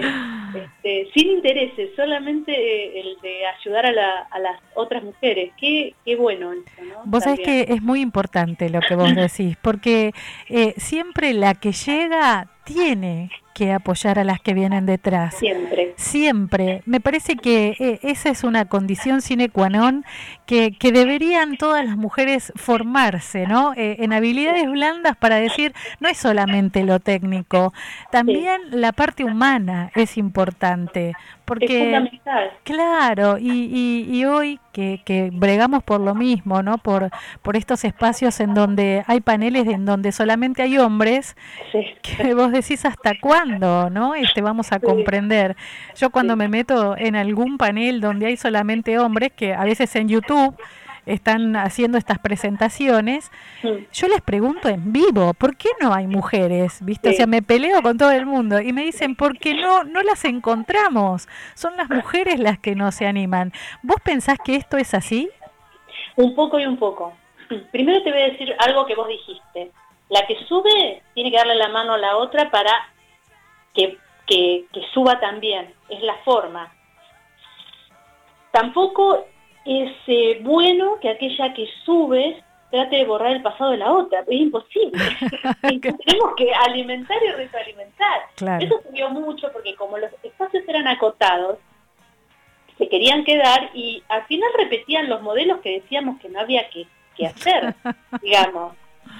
este, sin intereses, solamente el de ayudar a, la- a las otras mujeres. Qué, qué bueno eso, ¿no? Vos sabés que es muy importante lo que vos decís, porque eh, siempre la que llega tiene que apoyar a las que vienen detrás. Siempre. Siempre. Me parece que eh, esa es una condición sine qua non que, que deberían todas las mujeres formarse, ¿no? Eh, en habilidades blandas para decir, no es solamente lo técnico, también la parte humana es importante. Es Porque fundamental. Claro, y, y, y hoy que, que bregamos por lo mismo, ¿no? Por, por estos espacios en donde hay paneles en donde solamente hay hombres, Sí. que vos decís hasta cuándo, ¿no? Este vamos a comprender. Yo cuando me meto en algún panel donde hay solamente hombres, que a veces en YouTube están haciendo estas presentaciones, yo les pregunto en vivo, ¿por qué no hay mujeres? ¿Viste? O sea, me peleo con todo el mundo y me dicen, porque no no las encontramos. Son las mujeres las que no se animan. ¿Vos pensás que esto es así? Un poco y un poco. Primero te voy a decir algo que vos dijiste. La que sube tiene que darle la mano a la otra para que, que, que suba también. Es la forma. Tampoco es eh, bueno que aquella que sube trate de borrar el pasado de la otra. Es imposible. Tenemos que alimentar y retroalimentar. Claro. Eso se vio mucho porque como los espacios eran acotados, se querían quedar y al final repetían los modelos que decíamos que no había que, que hacer, digamos.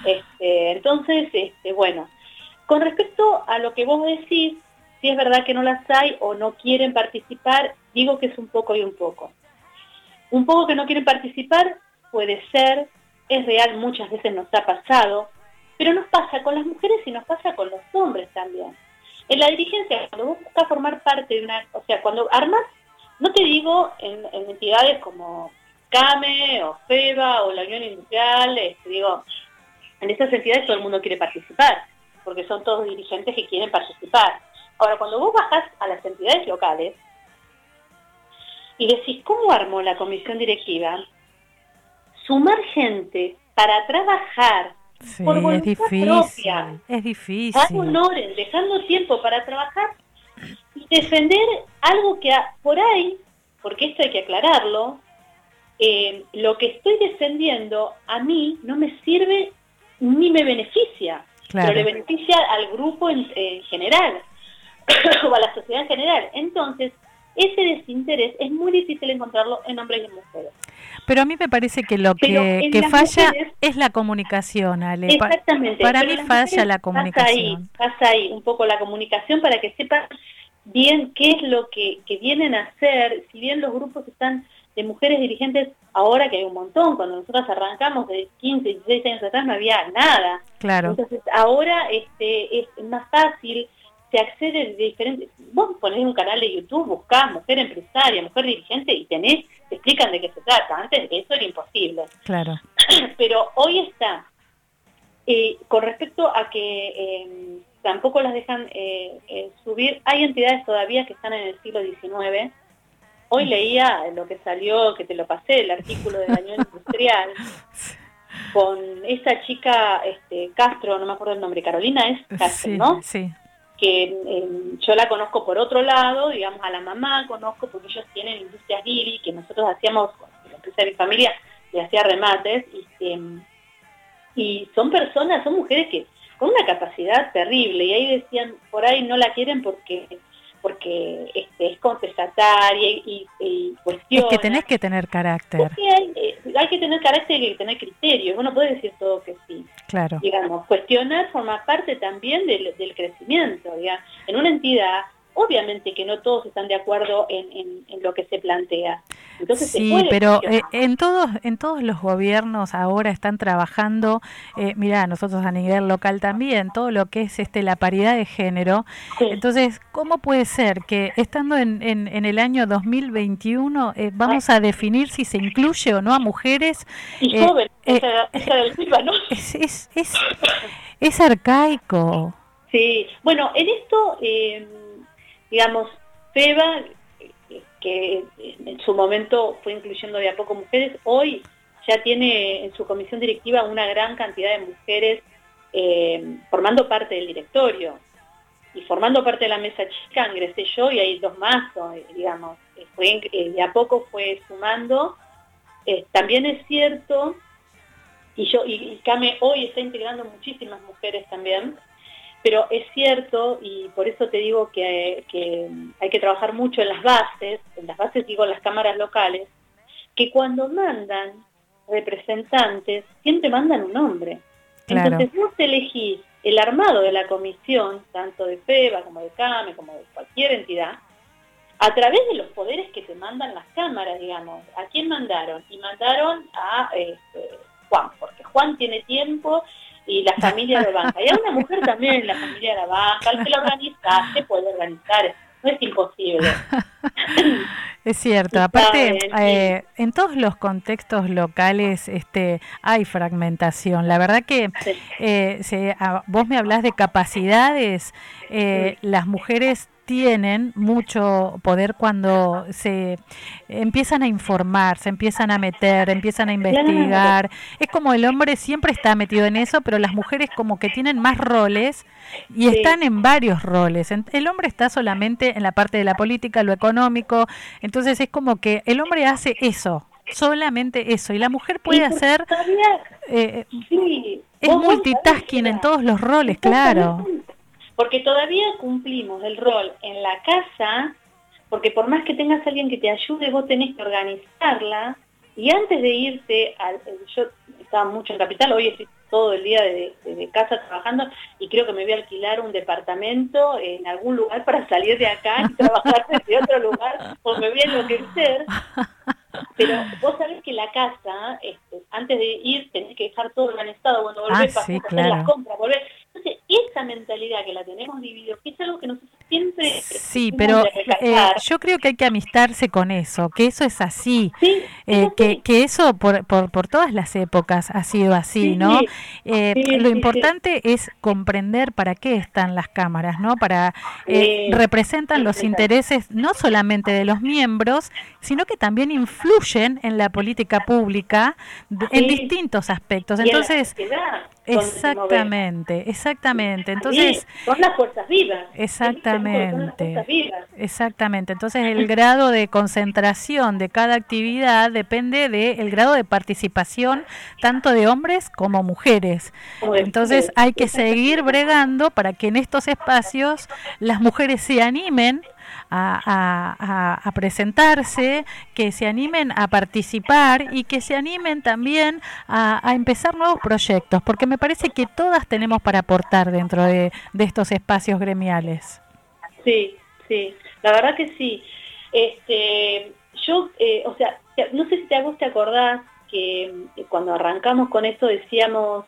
Este, entonces, este, bueno, con respecto a lo que vos decís, si es verdad que no las hay o no quieren participar, digo que es un poco y un poco. Un poco que no quieren participar puede ser, es real, muchas veces nos ha pasado, pero nos pasa con las mujeres y nos pasa con los hombres también. En la dirigencia, cuando vos buscas formar parte de una, o sea, cuando armas, no te digo en, en entidades como CAME o FEBA o la Unión Industrial, este, digo, en estas entidades todo el mundo quiere participar, porque son todos dirigentes que quieren participar. Ahora, cuando vos bajás a las entidades locales y decís, ¿cómo armó la comisión directiva? Sumar gente para trabajar Sí, Por es voluntad difícil. propia. Es dar difícil. honores, dejando tiempo para trabajar y defender algo que por ahí, porque esto hay que aclararlo, eh, lo que estoy defendiendo a mí no me sirve ni me beneficia, Claro. pero le beneficia al grupo en, en general o a la sociedad en general. Entonces, ese desinterés es muy difícil encontrarlo en hombres y en mujeres. Pero a mí me parece que lo que, que falla mujeres- es la comunicación, Ale. Exactamente. para mí falla la comunicación. Pasa ahí, pasa ahí un poco la comunicación para que sepan bien qué es lo que, que vienen a hacer, si bien los grupos están de mujeres dirigentes, ahora que hay un montón, cuando nosotros arrancamos de 15, 16 años atrás no había nada. Claro. Entonces ahora este es más fácil, se accede de diferentes... Vos ponés un canal de YouTube, buscás mujer empresaria, mujer dirigente y tenés, te explican de qué se trata. Antes de eso era imposible Claro. pero hoy está. Eh, con respecto a que eh, tampoco las dejan eh, eh, subir, hay entidades todavía que están en el siglo XIX. Hoy leía lo que salió, que te lo pasé, el artículo de la Unión Industrial, con esa chica este, Castro, no me acuerdo el nombre, Carolina es Castro, Sí, ¿no? sí. Que eh, yo la conozco por otro lado, digamos, a la mamá conozco porque ellos tienen Industrias Giri, que nosotros hacíamos, la empresa de mi familia le hacía remates, y, eh, y son personas, son mujeres que con una capacidad terrible, y ahí decían, por ahí no la quieren porque porque este, es contestataria y, y, y Es cuestiona. que tenés que tener carácter. Hay, eh, hay que tener carácter y tener criterios, uno puede decir todo que sí Claro. digamos, cuestionar forma parte también del, del crecimiento. digamos. En una entidad obviamente que no todos están de acuerdo en, en- en lo que se plantea. Entonces se Sí, puede pero eh, en todos en todos los gobiernos ahora están trabajando, eh, mira, nosotros a nivel local también, todo lo que es este la paridad de género. Sí. Entonces, ¿cómo puede ser que estando en, en, en el año 2021 eh, vamos a definir si se incluye o no a mujeres? y eh, joven, eh, esa, esa del FIFA, ¿no? Es, es, es, es arcaico. Sí, bueno, en esto, eh, digamos, FEBA, que en su momento fue incluyendo de a poco mujeres, hoy ya tiene en su comisión directiva una gran cantidad de mujeres eh, formando parte del directorio. Y formando parte de la mesa chica ingresé yo y hay dos más, eh, digamos, fue, eh, de a poco fue sumando. También es cierto, y yo y Came hoy está integrando muchísimas mujeres también, pero es cierto, y por eso te digo que, que hay que trabajar mucho en las bases, en las bases digo en las cámaras locales, que cuando mandan representantes, siempre mandan un hombre. Claro. Entonces vos elegís el armado de la comisión, tanto de FEBA como de CAME, como de cualquier entidad, a través de los poderes que te mandan las cámaras, digamos. ¿A quién mandaron? Y mandaron a este, Juan, porque Juan tiene tiempo y la familia lo banca. Y a una mujer también la familia la banca, al que la organiza, se puede organizar, no es imposible. Es cierto, aparte eh, en todos los contextos locales este, hay fragmentación. La verdad que eh, se- a- vos me hablás de capacidades, eh, las mujeres tienen mucho poder cuando se empiezan a informar, se empiezan a meter, empiezan a investigar. Es como el hombre siempre está metido en eso, pero las mujeres como que tienen más roles y están en varios roles. El hombre está solamente en la parte de la política, lo económico, entonces es como que el hombre hace eso, solamente eso, y la mujer puede hacer, todavía, eh, sí, es multitasking en todos los roles, claro. Porque todavía cumplimos el rol en la casa, porque por más que tengas a alguien que te ayude, vos tenés que organizarla. Y antes de irte, al, eh, yo estaba mucho en Capital, hoy estoy todo el día de- de casa trabajando y creo que me voy a alquilar un departamento en algún lugar para salir de acá y trabajar desde otro lugar, o me voy a enloquecer. Pero vos sabés que la casa, este, antes de ir, tenés que dejar todo organizado, cuando volvés, Ah, pasás sí, hacer claro. las compras, volvés. Entonces, esa mentalidad que la tenemos dividido, que es algo que nosotros siempre... Sí, pero eh, yo creo que hay que amistarse con eso, que eso es así. Sí, Eh, que, que eso por, por, por todas las épocas ha sido así, Sí, ¿no? Eh, lo importante es comprender para qué están las cámaras, ¿no? Para eh, representan los intereses no solamente de los miembros, sino que también influyen en la política pública de- en distintos aspectos. Entonces, exactamente, exactamente. Entonces, son las fuerzas vivas. Exactamente. Exactamente, entonces el grado de concentración de cada actividad depende del grado de participación tanto de hombres como mujeres. De Entonces hay que seguir bregando para que en estos espacios las mujeres se animen a, a- presentarse, que se animen a participar y que se animen también a, empezar nuevos proyectos, porque me parece que todas tenemos para aportar dentro de, estos espacios gremiales. Sí, sí, la verdad que sí. Este, yo, eh, o sea, no sé si te, vos te acordás que eh, cuando arrancamos con esto decíamos,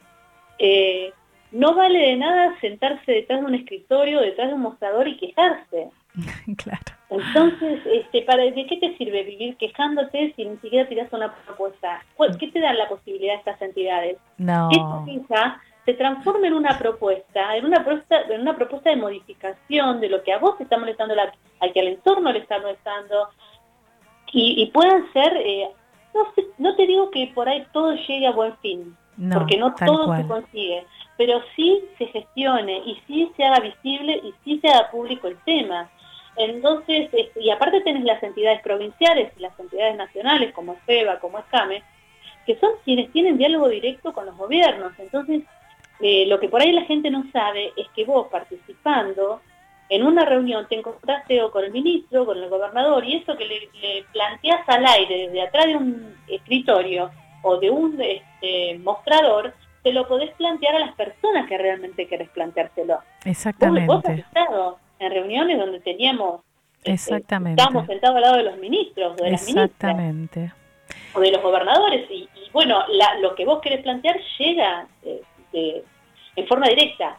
eh, no vale de nada sentarse detrás de un escritorio, detrás de un mostrador y quejarse. claro. Entonces, este, ¿para de qué te sirve vivir quejándote si ni siquiera tiras una propuesta? ¿Cuál- ¿Qué te dan la posibilidad de estas entidades? No. que esta queja se transforme en una propuesta, en una propuesta, en una propuesta de modificación de lo que a vos te está molestando, la- al que al entorno le está molestando, y, y puedan ser, eh, no, sé, no te digo que por ahí todo llegue a buen fin, No, porque no todo cual. se consigue, pero sí se gestione y sí se haga visible y sí se haga público el tema. Entonces, este, y aparte tenés las entidades provinciales y las entidades nacionales como FEBA, como ESCAME, que son quienes tienen diálogo directo con los gobiernos. Entonces, eh, lo que por ahí la gente no sabe es que vos participando en una reunión te encontraste o con el ministro, con el gobernador, y eso que le, le planteás al aire desde atrás de un escritorio o de un este, mostrador, te lo podés plantear a las personas que realmente querés planteárselo. Vos, vos Exactamente. estado en reuniones donde teníamos, este, Exactamente. estábamos sentados al lado de los ministros, de las ministras Exactamente. o de los gobernadores y, y bueno, la- lo que vos querés plantear llega eh, de- en forma directa.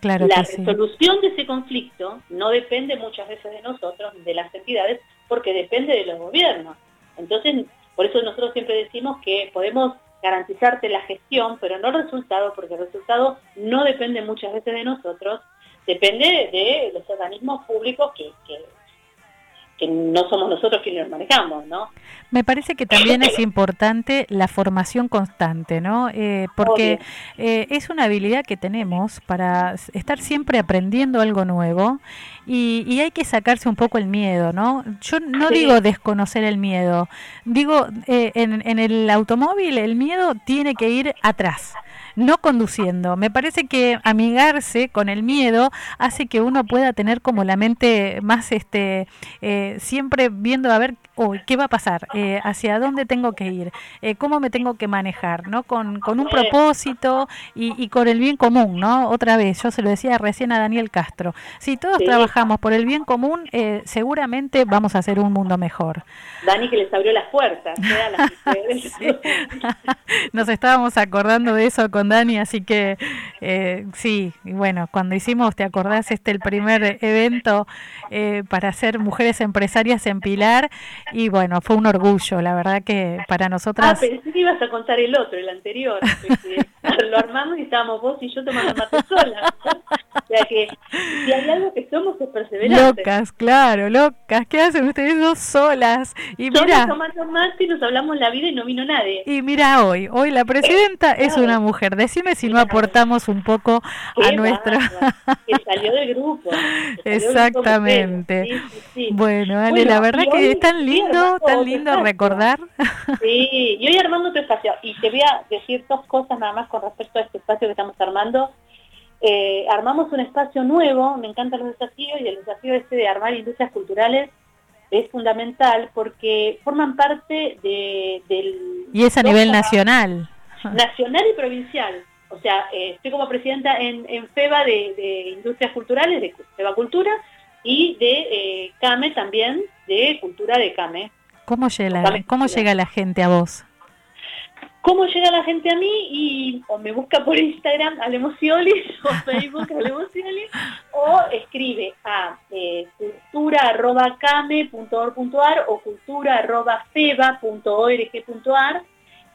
Claro la sí. resolución de ese conflicto no depende muchas veces de nosotros, de las entidades, porque depende de los gobiernos. Entonces, por eso nosotros siempre decimos que podemos garantizarte la gestión, pero no el resultado, porque el resultado no depende muchas veces de nosotros, depende de los organismos públicos que, que, que no somos nosotros quienes los manejamos, ¿no? Me parece que también es importante la formación constante, ¿no? Eh, porque eh, es una habilidad que tenemos para estar siempre aprendiendo algo nuevo y, y hay que sacarse un poco el miedo, ¿no? Yo no Sí. digo desconocer el miedo, digo, eh, en, en el automóvil el miedo tiene que ir atrás. No conduciendo. Me parece que amigarse con el miedo hace que uno pueda tener como la mente más, este, eh, siempre viendo a ver, uy, ¿qué va a pasar? Eh, ¿Hacia dónde tengo que ir? Eh, ¿Cómo me tengo que manejar? ¿no? Con, con un propósito y, y con el bien común, ¿no? Otra vez, yo se lo decía recién a Daniel Castro. Si todos Sí. trabajamos por el bien común, seguramente vamos a hacer un mundo mejor. Dani que les abrió las puertas. Nos estábamos acordando de eso con Dani, así que eh, sí, y bueno, cuando hicimos, ¿te acordás? Este el primer evento eh, para ser mujeres empresarias en Pilar y bueno, fue un orgullo, la verdad que para Ah, nosotras... pensé que ibas a contar el otro, el anterior. lo armamos y estábamos vos y yo tomando mate sola. O sea que si hay algo que somos es perseverantes. Locas, claro, locas. ¿Qué hacen ustedes dos solas? Y Somos mira, tomando mate y nos hablamos la vida y no vino nadie. y mira hoy, hoy la presidenta es Claro. una mujer. Decime si no aportamos un poco a Qué bárbaro, Que salió del grupo. del Exactamente. mujeres. Sí, sí, sí. Bueno, Ale, Bueno, la verdad que es tan lindo, tan lindo espacio. recordar. Sí, y hoy armando tu espacio. Y te voy a decir dos cosas nada más con respecto a este espacio que estamos armando. Eh, armamos un espacio nuevo, me encantan los desafíos, y el desafío este de armar industrias culturales es fundamental porque forman parte de, del... Y es a nivel nacional. nacional y provincial. O sea, eh, estoy como presidenta en, en FEBA de, de Industrias Culturales, de FEBA Cultura, y de eh, CAME también, de Cultura de CAME. ¿Cómo llega, Dame. ¿Cómo llega la gente a vos? ¿Cómo llega la gente a mí? Y o me busca por Instagram, Alemocioli, o Facebook, Alemocioli, o escribe a eh, cultura.came.org.ar o cultura.feba.org.ar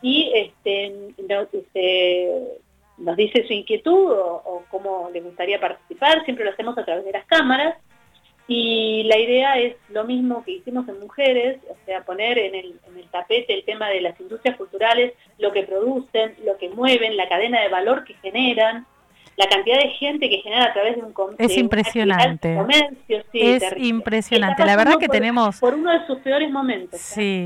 y este, nos, este, nos dice su inquietud o cómo le gustaría participar. Siempre lo hacemos a través de las cámaras. Y la idea es lo mismo que hicimos en mujeres, o sea, poner en el, en el tapete el tema de las industrias culturales, lo que producen, lo que mueven, la cadena de valor que generan, la cantidad de gente que generan a través de un com- Es impresionante. comercio, sí, Es terrible. impresionante. La verdad que por- tenemos- por uno de sus peores momentos. ¿eh?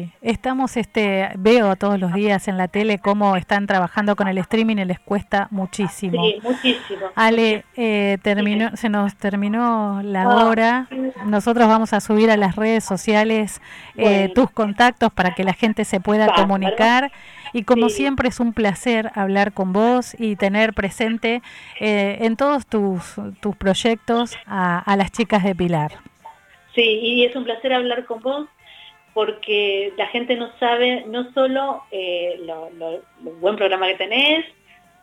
Sí, estamos, este, veo todos los días en la tele cómo están trabajando con el streaming y les cuesta muchísimo. Sí, muchísimo. Ale, eh, terminó, se nos terminó la Ah, hora. Nosotros vamos a subir a las redes sociales eh, tus contactos para que la gente se pueda comunicar. Y como Sí. siempre es un placer hablar con vos y tener presente eh, en todos tus, tus proyectos a, a las chicas de Pilar. Sí, y es un placer hablar con vos porque la gente no sabe no solo eh, lo, lo- lo buen programa que tenés,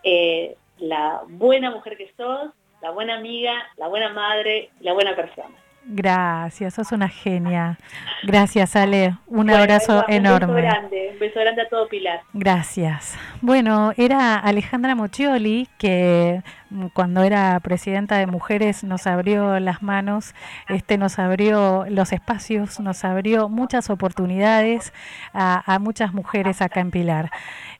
eh, la buena mujer que sos, la buena amiga, la buena madre, la buena persona. Gracias, sos una genia. Gracias, Ale. Un Bueno, abrazo Eva, Un enorme. beso grande, a todo Pilar. Gracias. Bueno, era Alejandra Mochioli que cuando era presidenta de mujeres nos abrió las manos, este nos abrió los espacios, nos abrió muchas oportunidades a, muchas mujeres acá en Pilar.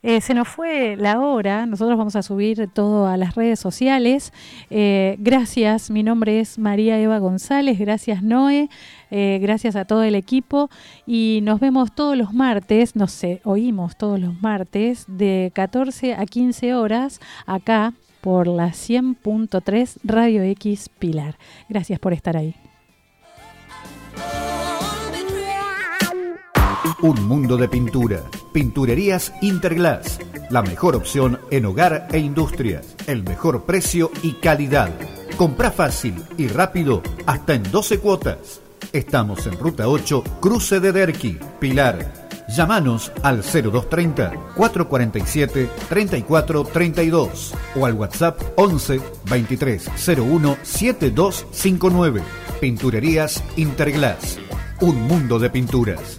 Eh, se nos fue la hora, nosotros vamos a subir todo a las redes sociales. Eh, gracias, mi nombre es María Eva González, gracias Noé, eh, gracias a todo el equipo y nos vemos todos los martes, no sé, oímos todos los martes de 14 a 15 horas acá por la 100.3 Radio X Pilar. Gracias por estar ahí. Un mundo de pintura. Pinturerías Interglass. La mejor opción en hogar e industrias. El mejor precio y calidad. Comprá fácil y rápido hasta en 12 cuotas. Estamos en Ruta 8, Cruce de Derqui, Pilar. Llámanos al 0230 447 3432 o al WhatsApp 11 2301 7259. Pinturerías Interglass. Un mundo de pinturas.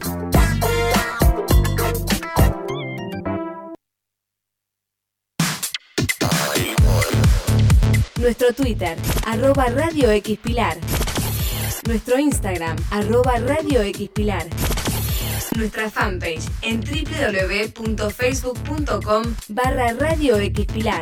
Nuestro Twitter, arroba Radio X Pilar. Nuestro Instagram, arroba Radio X Pilar. Nuestra fanpage en www.facebook.com barra Radio X Pilar.